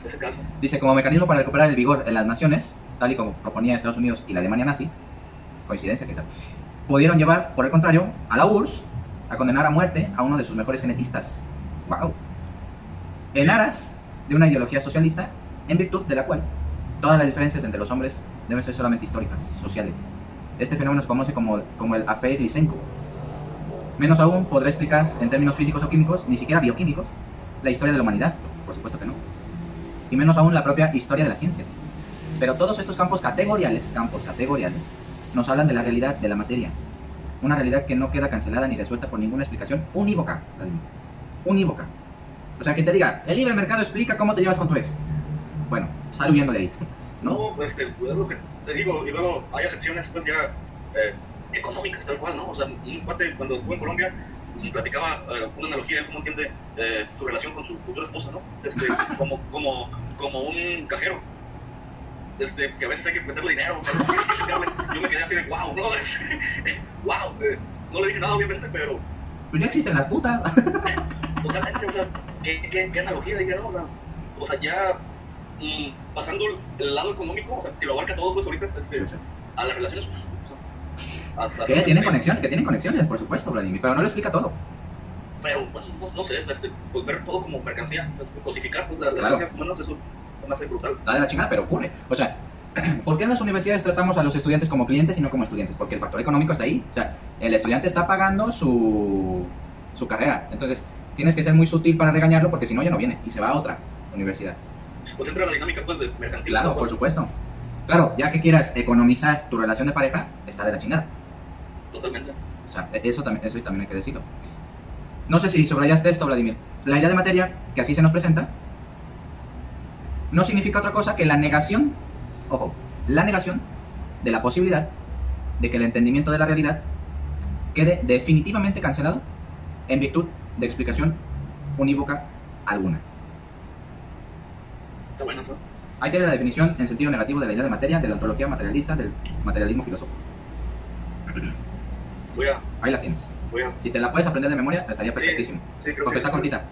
Ese caso. Dice, como mecanismo para recuperar el vigor en las naciones, tal y como proponía Estados Unidos y la Alemania nazi, coincidencia, quién sabe, pudieron llevar, por el contrario, a la URSS a condenar a muerte a uno de sus mejores genetistas. ¡Wow! En aras de una ideología socialista, en virtud de la cual todas las diferencias entre los hombres deben ser solamente históricas, sociales. Este fenómeno se conoce como, el affair Lysenko. Menos aún podrá explicar, en términos físicos o químicos, ni siquiera bioquímicos, la historia de la humanidad. Por supuesto que no y menos aún la propia historia de las ciencias. Pero todos estos campos categoriales, campos categoriales, nos hablan de la realidad de la materia. Una realidad que no queda cancelada ni resuelta por ninguna explicación unívoca. Unívoca. O sea, que te diga, el libre mercado explica cómo te llevas con tu ex. Bueno, sal huyendo de ahí. No, este, es lo que te digo, y luego hay excepciones pues ya eh, económicas tal cual, ¿no? O sea, un cuate cuando estuvo en Colombia platicaba eh, una analogía de cómo entiende eh, tu relación con su futura esposa, ¿no? Este, como, como, como un cajero. Este, que a veces hay que meterle dinero. Yo me quedé así de, wow, no, wow. Eh, no le dije nada, obviamente, pero. Pues ya existen las putas. Totalmente, o sea, ¿qué, qué, qué analogía dije, no? O sea, o sea ya mm, pasando el lado económico, o sea, que lo abarca todo, pues ahorita, este, sí, sí. a las relaciones humanas. O sea, que tienen conexiones, que tienen conexiones, por supuesto, Vladimir, pero no lo explica todo. Pero, pues, no, no sé, este, pues, ver todo como mercancía, pues, cosificar pues, las claro. relaciones humanas, eso hace brutal. Está de la chingada, pero ocurre. O sea, ¿por qué en las universidades tratamos a los estudiantes como clientes y no como estudiantes? Porque el factor económico está ahí. O sea, el estudiante está pagando su, su carrera. Entonces, tienes que ser muy sutil para regañarlo porque si no, ya no viene y se va a otra universidad. Pues entra la dinámica pues, de mercantil. Claro, por supuesto. Claro, ya que quieras economizar tu relación de pareja, está de la chingada. Totalmente. O sea, eso también, eso también hay que decirlo. No sé si subrayaste esto, Vladimir. La idea de materia, que así se nos presenta, no significa otra cosa que la negación, ojo, la negación de la posibilidad de que el entendimiento de la realidad quede definitivamente cancelado en virtud de explicación unívoca alguna. Está bueno eso. Ahí tiene la definición en sentido negativo de la idea de materia, de la ontología materialista, del materialismo filosófico. Voy a... Ahí la tienes. Voy a... Si te la puedes aprender de memoria, estaría perfectísimo. Sí, sí, creo porque que está cortita.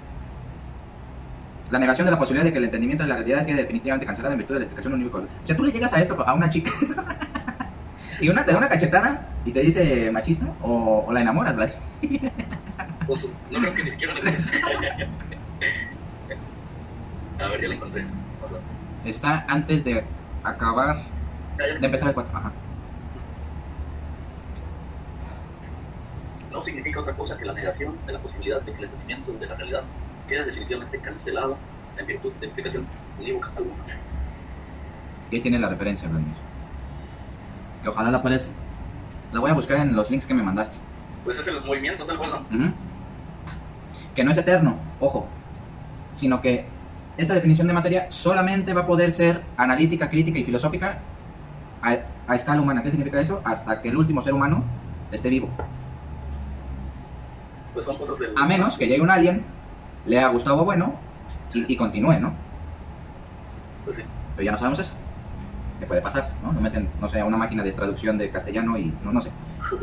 La negación de la posibilidad de que el entendimiento de la realidad quede definitivamente cancelada en virtud de la explicación unívoca. O sea, tú le llegas a esto a una chica y una te da una cachetada y te dice machista o, o la enamoras, ¿vale? Pues, no creo que ni siquiera A ver, ya la encontré. Está antes de acabar, de empezar el 4. Ajá. no significa otra cosa que la negación de la posibilidad de que el entendimiento de la realidad quede definitivamente cancelado en virtud de explicación unívoca alguna. Y ahí tiene la referencia, Vladimir. Que ojalá la puedes... La voy a buscar en los links que me mandaste. Pues es el movimiento tal cual, ¿no? Uh -huh. Que no es eterno, ojo. Sino que esta definición de materia solamente va a poder ser analítica, crítica y filosófica a, a escala humana. ¿Qué significa eso? Hasta que el último ser humano esté vivo. Pues son cosas del... A menos que llegue un alien, lea a Gustavo Bueno y, y, continúe, ¿no? Pues sí. Pero ya no sabemos eso. ¿Qué puede pasar? ¿no? No meten, no sé, una máquina de traducción de castellano y no, no sé.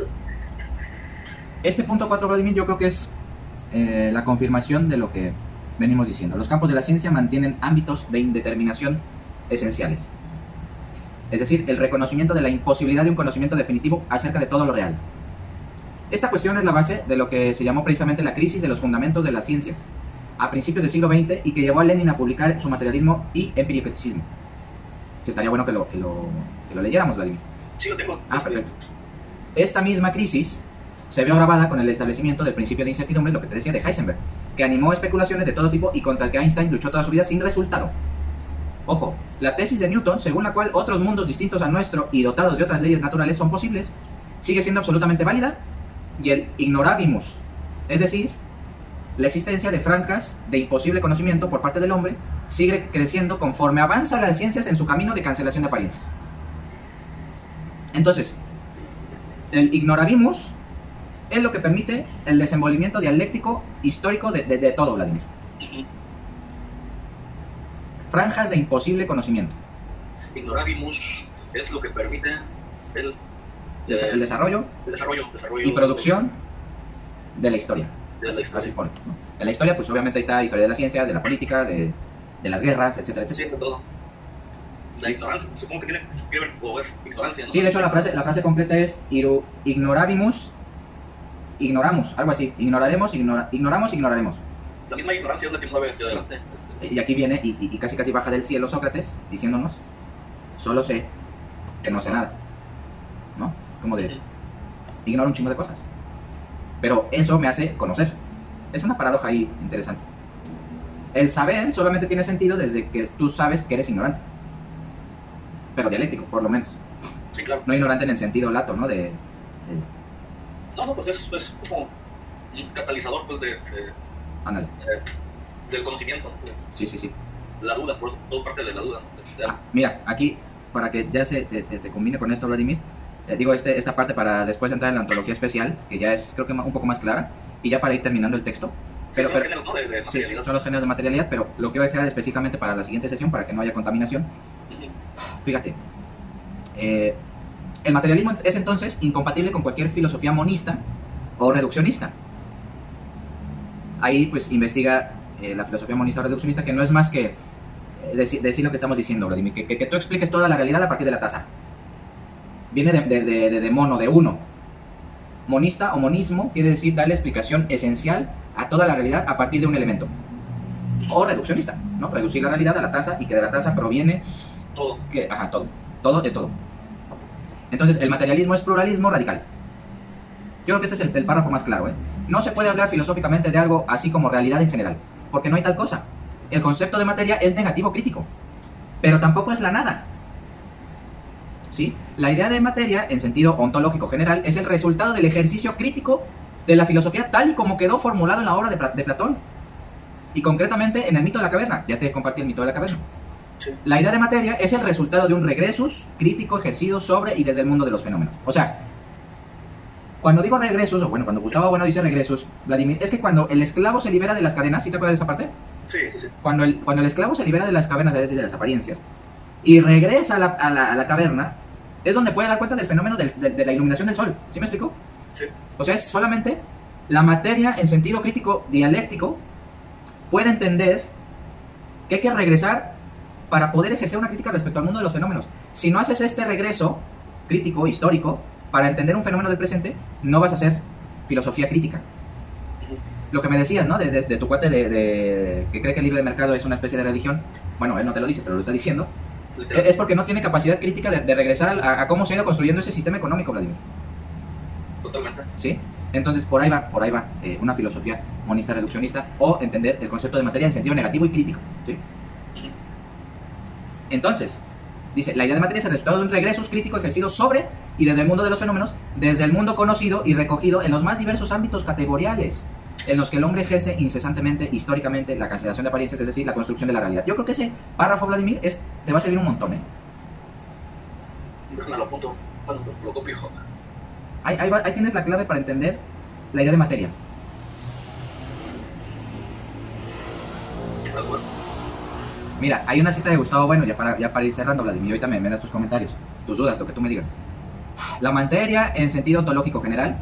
Este punto 4, Vladimir, yo creo que es eh, la confirmación de lo que venimos diciendo, los campos de la ciencia mantienen ámbitos de indeterminación esenciales. Es decir, el reconocimiento de la imposibilidad de un conocimiento definitivo acerca de todo lo real. Esta cuestión es la base de lo que se llamó precisamente la crisis de los fundamentos de las ciencias, a principios del siglo XX y que llevó a Lenin a publicar su materialismo y empiricismo. Que estaría bueno que lo, que lo, que lo leyéramos, Vladimir. Sí, lo tengo. Ah, perfecto. Esta misma crisis se vio agravada con el establecimiento del principio de incertidumbre, lo que te decía de Heisenberg, que animó especulaciones de todo tipo y contra el que Einstein luchó toda su vida sin resultado. Ojo, la tesis de Newton, según la cual otros mundos distintos al nuestro y dotados de otras leyes naturales son posibles, sigue siendo absolutamente válida y el ignorabimus, es decir, la existencia de franjas de imposible conocimiento por parte del hombre, sigue creciendo conforme avanza las ciencias en su camino de cancelación de apariencias. Entonces, el ignorabimus es lo que permite el desenvolvimiento dialéctico histórico de, de, de todo, Vladimir. Franjas de imposible conocimiento. Ignorabimus es lo que permite el, Des- eh, el desarrollo el desarrollo, desarrollo y producción de la historia. de la Así historia. pone, ¿no? En la historia, pues obviamente está la historia de la ciencia, de la política, de, de las guerras, etcétera, Sí, etcétera. de todo. La ignorancia, supongo que tiene que ver es ignorancia. ¿no? Sí, de hecho la frase, la frase completa es iru- ignorabimus, ignoramos, algo así. Ignoraremos, ignora- ignoramos, ignoraremos. La misma ignorancia es la que mueve hacia adelante. Este, Y aquí viene y, y- y casi casi baja del cielo Sócrates diciéndonos, solo sé que no sé nada. ¿No? Como de, ignoro un chingo de cosas. Pero eso me hace conocer. Es una paradoja ahí interesante. El saber solamente tiene sentido desde que tú sabes que eres ignorante. Pero dialéctico, por lo menos. Sí, claro. No ignorante en el sentido lato, ¿no? De, de- No, no, pues es, es como un catalizador pues, de, de- del conocimiento, de Sí, sí, sí. la duda, por todo parte de la duda. Ah, mira, aquí, para que ya se, se, se- combine con esto, Vladimir, eh, digo este, esta parte para después entrar en la antología especial, que ya es creo que un poco más clara, y ya para ir terminando el texto. Sí, Pero, son los géneros, ¿no? de, de sí, materialidad. son los géneros de materialidad, pero lo que voy a dejar específicamente para la siguiente sesión, para que no haya contaminación, fíjate. eh, el materialismo es entonces incompatible con cualquier filosofía monista o reduccionista. Ahí pues investiga eh, la filosofía monista o reduccionista, que no es más que eh, deci- decir lo que estamos diciendo, Vladimir, que, que- que tú expliques toda la realidad a partir de la tasa. Viene de, de, de- de- mono, de uno. Monista o monismo quiere decir darle explicación esencial a toda la realidad a partir de un elemento. O reduccionista, ¿no? Reducir la realidad a la tasa y que de la tasa proviene Todo. que, ajá, todo. Todo es todo. Entonces, el materialismo es pluralismo radical. Yo creo que este es el, párrafo más claro, ¿eh? No se puede hablar filosóficamente de algo así como realidad en general, porque no hay tal cosa. El concepto de materia es negativo crítico, pero tampoco es la nada. ¿Sí? La idea de materia, en sentido ontológico general, es el resultado del ejercicio crítico de la filosofía tal y como quedó formulado en la obra de, de Platón. Y concretamente en el mito de la caverna. Ya te compartí el mito de la caverna. Sí. La idea de materia es el resultado de un regresus crítico ejercido sobre y desde el mundo de los fenómenos. O sea, cuando digo regresos, o bueno, cuando Gustavo Bueno dice regresos, Vladimir, es que cuando el esclavo se libera de las cadenas, ¿sí te acuerdas de esa parte? Sí, sí, sí. Cuando el, cuando el esclavo se libera de las cavernas, decir, de las apariencias, y regresa a la, a la- a la caverna, es donde puede dar cuenta del fenómeno del- de, de la iluminación del sol. ¿Sí me explico? Sí. O sea, es solamente la materia en sentido crítico dialéctico puede entender que hay que regresar para poder ejercer una crítica respecto al mundo de los fenómenos. Si no haces este regreso crítico, histórico, para entender un fenómeno del presente, no vas a hacer filosofía crítica. Lo que me decías, ¿no? De, de- de tu cuate de, de- que cree que el libre mercado es una especie de religión. Bueno, él no te lo dice, pero lo está diciendo. Es porque no tiene capacidad crítica de, regresar a, a cómo se ha ido construyendo ese sistema económico, Vladimir. Totalmente. ¿Sí? Entonces, por ahí va, por ahí va eh, una filosofía monista reduccionista o entender el concepto de materia en sentido negativo y crítico. ¿sí? Entonces, dice, la idea de materia es el resultado de un regreso crítico ejercido sobre y desde el mundo de los fenómenos, desde el mundo conocido y recogido en los más diversos ámbitos categoriales en los que el hombre ejerce incesantemente, históricamente, la cancelación de apariencias, es decir, la construcción de la realidad. Yo creo que ese párrafo, Vladimir, es, te va a servir un montón. ¿eh? Lo apunto. Bueno, lo, lo copio. Ahí, ahí va- ahí tienes la clave para entender la idea de materia. Mira, hay una cita de Gustavo Bueno, ya para, ya para ir cerrando, Vladimir, ahorita me, me das tus comentarios, tus dudas, lo que tú me digas. La materia en sentido ontológico general,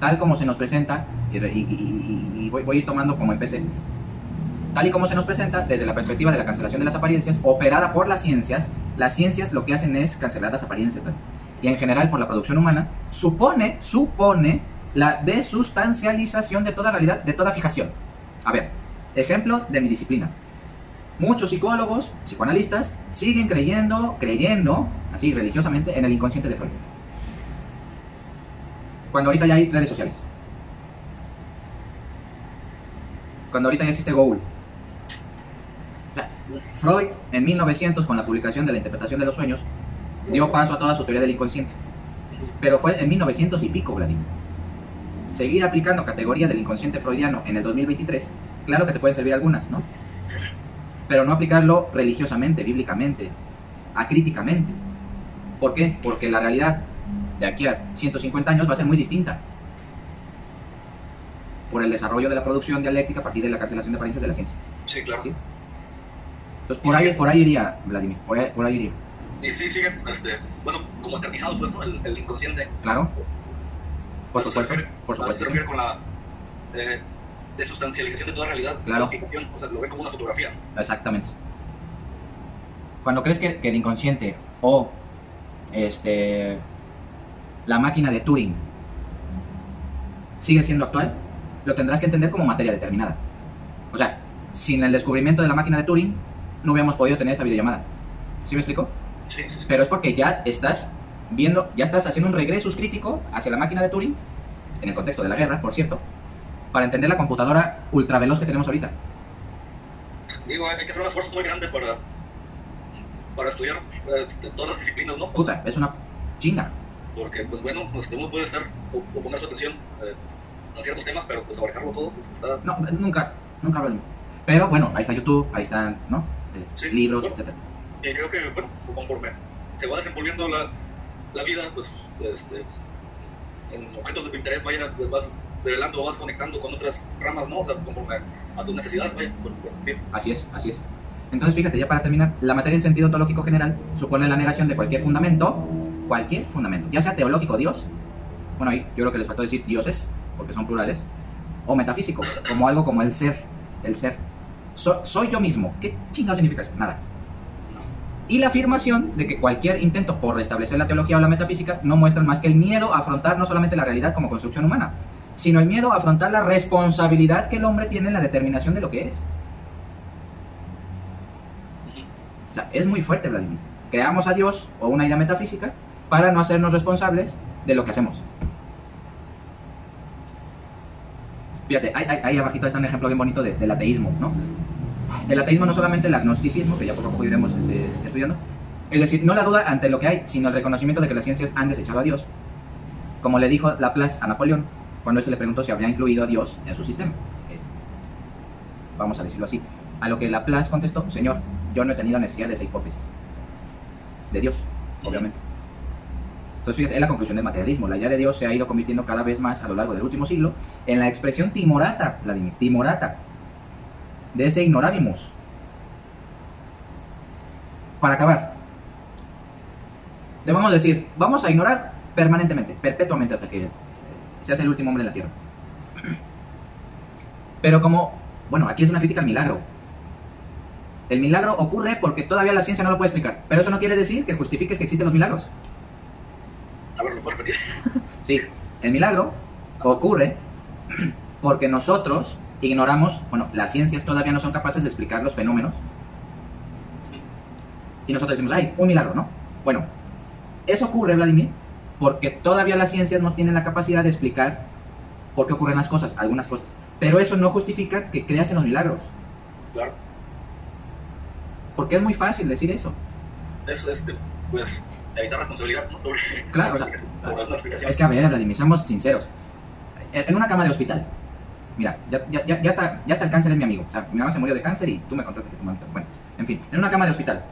tal como se nos presenta, y, y- y- y voy, voy a ir tomando como empecé, tal y como se nos presenta desde la perspectiva de la cancelación de las apariencias, operada por las ciencias, las ciencias lo que hacen es cancelar las apariencias, y en general por la producción humana, supone, supone la desustancialización de toda realidad, de toda fijación. A ver, ejemplo de mi disciplina. Muchos psicólogos, psicoanalistas, siguen creyendo, creyendo, así religiosamente, en el inconsciente de Freud. Cuando ahorita ya hay redes sociales. Cuando ahorita ya existe Google. Freud, en 1900, con la publicación de la interpretación de los sueños, dio paso a toda su teoría del inconsciente. Pero fue en 1900 y pico, Vladimir. Seguir aplicando categorías del inconsciente freudiano en el 2023, claro que te pueden servir algunas, ¿no? Pero no aplicarlo religiosamente, bíblicamente, acríticamente. ¿Por qué? Porque la realidad de aquí a 150 años va a ser muy distinta. Por el desarrollo de la producción dialéctica a partir de la cancelación de apariencias de la ciencia. Sí, claro. Entonces, por ahí, por ahí iría, Vladimir, por ahí, por ahí iría. Y sí, sigue, este, bueno, como eternizado, pues, ¿no? El, inconsciente. Claro. Por supuesto. por supuesto. se refiere con la eh, desustancialización de toda realidad. Claro. o sea, lo ve como una fotografía. Exactamente. Cuando crees que, que el inconsciente o este la máquina de Turing sigue siendo actual, lo tendrás que entender como materia determinada. O sea, sin el descubrimiento de la máquina de Turing, no hubiéramos podido tener esta videollamada. ¿Sí me explico? Sí, sí, Pero es porque ya estás viendo, ya estás haciendo un regreso crítico hacia la máquina de Turing, en el contexto de la guerra, por cierto, para entender la computadora ultra veloz que tenemos ahorita. Digo, hay que hacer un esfuerzo muy grande para, para estudiar eh, todas las disciplinas, ¿no? Puta, es una chinga. Porque, pues bueno, pues, uno puede estar o, poner su atención eh, en ciertos temas, pero pues abarcarlo todo, pues está... No, nunca, nunca hablo Pero bueno, ahí está YouTube, ahí están, ¿no? Sí, libros, etcétera. Y creo que, bueno, conforme se va desenvolviendo la, la vida, pues, este, en objetos de tu interés, vaya, pues vas revelando, vas conectando con otras ramas, ¿no? O sea, conforme a tus necesidades, vaya. Así es, así es. Entonces, fíjate, ya para terminar, la materia en sentido ontológico general supone la negación de cualquier fundamento, cualquier fundamento, ya sea teológico, Dios, bueno, ahí yo creo que les faltó decir dioses, porque son plurales, o metafísico, como algo como el ser, el ser. soy yo mismo. ¿Qué chingado significa eso? Nada y la afirmación de que cualquier intento por restablecer la teología o la metafísica no muestran más que el miedo a afrontar no solamente la realidad como construcción humana, sino el miedo a afrontar la responsabilidad que el hombre tiene en la determinación de lo que es. O sea, es muy fuerte, Vladimir. Creamos a Dios o una idea metafísica para no hacernos responsables de lo que hacemos. Fíjate, ahí, ahí, abajito está un ejemplo bien bonito del ateísmo, ¿no? El ateísmo no solamente el agnosticismo, que ya poco a poco iremos este, estudiando, es decir, no la duda ante lo que hay, sino el reconocimiento de que las ciencias han desechado a Dios. Como le dijo Laplace a Napoleón, cuando éste le preguntó si habría incluido a Dios en su sistema. Eh, vamos a decirlo así. A lo que Laplace contestó, Señor, yo no he tenido necesidad de esa hipótesis. De Dios, obviamente. Entonces, fíjate, es la conclusión del materialismo. La idea de Dios se ha ido convirtiendo cada vez más a lo largo del último siglo en la expresión timorata, Vladimir, timorata, de ese ignorabimus. Para acabar, debemos decir, vamos a ignorar permanentemente, perpetuamente hasta que se hace el último hombre en la Tierra. Pero como, bueno, aquí es una crítica al milagro. El milagro ocurre porque todavía la ciencia no lo puede explicar, pero eso no quiere decir que justifiques que existen los milagros. A ver, ¿lo puedo repetir? Sí, el milagro ocurre porque nosotros ignoramos, bueno, las ciencias todavía no son capaces de explicar los fenómenos. Y nosotros decimos, ay, un milagro, ¿no? Bueno, eso ocurre, Vladimir, porque todavía las ciencias no tienen la capacidad de explicar por qué ocurren las cosas, algunas cosas. Pero eso no justifica que creas en los milagros. Claro. Porque es muy fácil decir eso. Es, este, pues, evitar responsabilidad, ¿no? Claro, o sea, es que a ver, Vladimir, seamos sinceros. En una cama de hospital, mira, ya, ya, ya, está, ya está el cáncer es mi amigo. O sea, mi mamá se murió de cáncer y tú me contaste que tu mamá... Bueno, en fin, en una cama de hospital.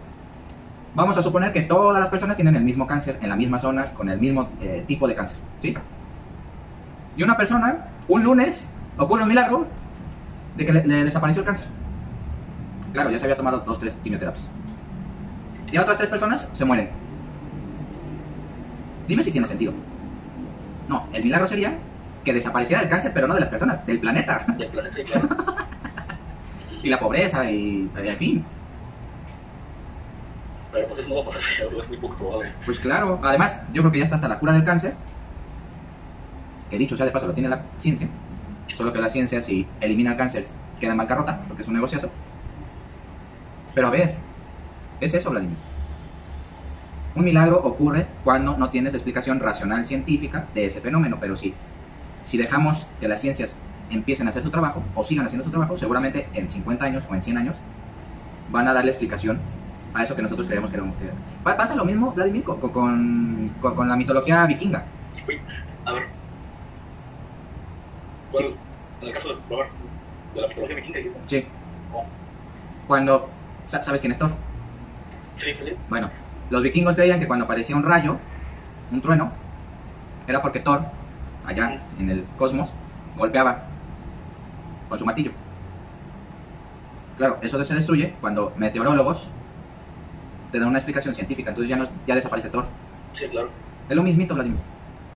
Vamos a suponer que todas las personas tienen el mismo cáncer, en la misma zona, con el mismo eh, tipo de cáncer, ¿sí? Y una persona, un lunes, ocurre un milagro de que le, desapareció el cáncer. Claro, ya se había tomado dos, tres quimioterapias. Y otras tres personas se mueren. Dime si tiene sentido. No, el milagro sería que desapareciera el cáncer, pero no de las personas, del planeta. Del planeta, y la pobreza y en fin. Pues no va a pasar, es muy poco probable. Pues claro, además yo creo que ya está hasta la cura del cáncer, que dicho sea de paso lo tiene la ciencia, solo que la ciencia si elimina el cáncer queda en bancarrota, porque es un negociazo. Pero a ver, es eso, Vladimir. Un milagro ocurre cuando no tienes explicación racional científica de ese fenómeno, pero sí, si dejamos que las ciencias empiecen a hacer su trabajo o sigan haciendo su trabajo, seguramente en 50 años o en 100 años van a darle explicación a eso que nosotros creemos que era que... Pasa lo mismo, Vladimir, con, con, con, la mitología vikinga. A ver. Bueno, en el caso de, de la mitología vikinga, ¿dijiste? Sí. Cuando... ¿Sabes quién es Thor? Sí, sí. Bueno, los vikingos creían que cuando aparecía un rayo, un trueno, era porque Thor, allá en el cosmos, golpeaba con su martillo. Claro, eso se destruye cuando meteorólogos te dan una explicación científica, entonces ya, no, ya desaparece Thor. Sí, claro. Es lo mismito, Vladimir.